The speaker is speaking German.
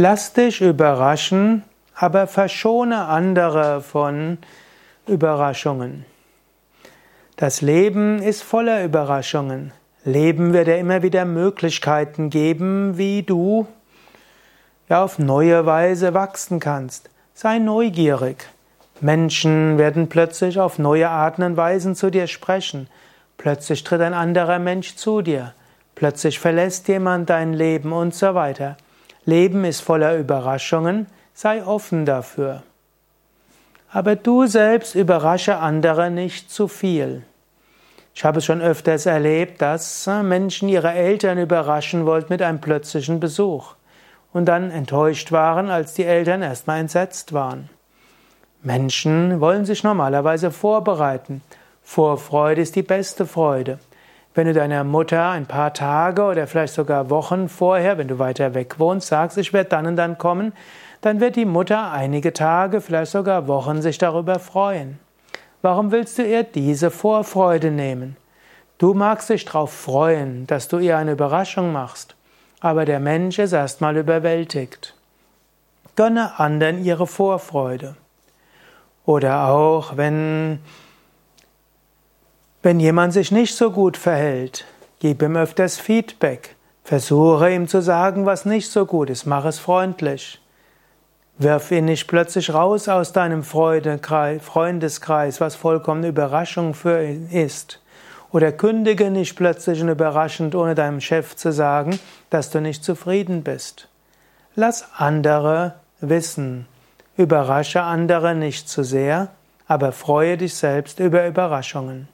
Lass dich überraschen, aber verschone andere von Überraschungen. Das Leben ist voller Überraschungen. Leben wird dir immer wieder Möglichkeiten geben, wie du ja auf neue Weise wachsen kannst. Sei neugierig. Menschen werden plötzlich auf neue Arten und Weisen zu dir sprechen. Plötzlich tritt ein anderer Mensch zu dir. Plötzlich verlässt jemand dein Leben und so weiter. Leben ist voller Überraschungen. Sei offen dafür. Aber du selbst überrasche andere nicht zu viel. Ich habe es schon öfters erlebt, dass äh, Menschen ihre Eltern überraschen wollten mit einem plötzlichen Besuch und dann enttäuscht waren, als die Eltern erstmal entsetzt waren. Menschen wollen sich normalerweise vorbereiten. Vorfreude ist die beste Freude. Wenn du deiner Mutter ein paar Tage oder vielleicht sogar Wochen vorher, wenn du weiter weg wohnst, sagst, ich werde dann und dann kommen, dann wird die Mutter einige Tage, vielleicht sogar Wochen sich darüber freuen. Warum willst du ihr diese Vorfreude nehmen? Du magst dich darauf freuen, dass du ihr eine Überraschung machst, aber der Mensch ist erstmal überwältigt. Gönne anderen ihre Vorfreude. Oder auch, wenn, wenn jemand sich nicht so gut verhält, gib ihm öfters Feedback. Versuche ihm zu sagen, was nicht so gut ist. Mach es freundlich. Wirf ihn nicht plötzlich raus aus deinem Freundeskreis, was vollkommene Überraschung für ihn ist. Oder kündige nicht plötzlich und überraschend, ohne deinem Chef zu sagen, dass du nicht zufrieden bist. Lass andere wissen. Überrasche andere nicht zu sehr, aber freue dich selbst über Überraschungen.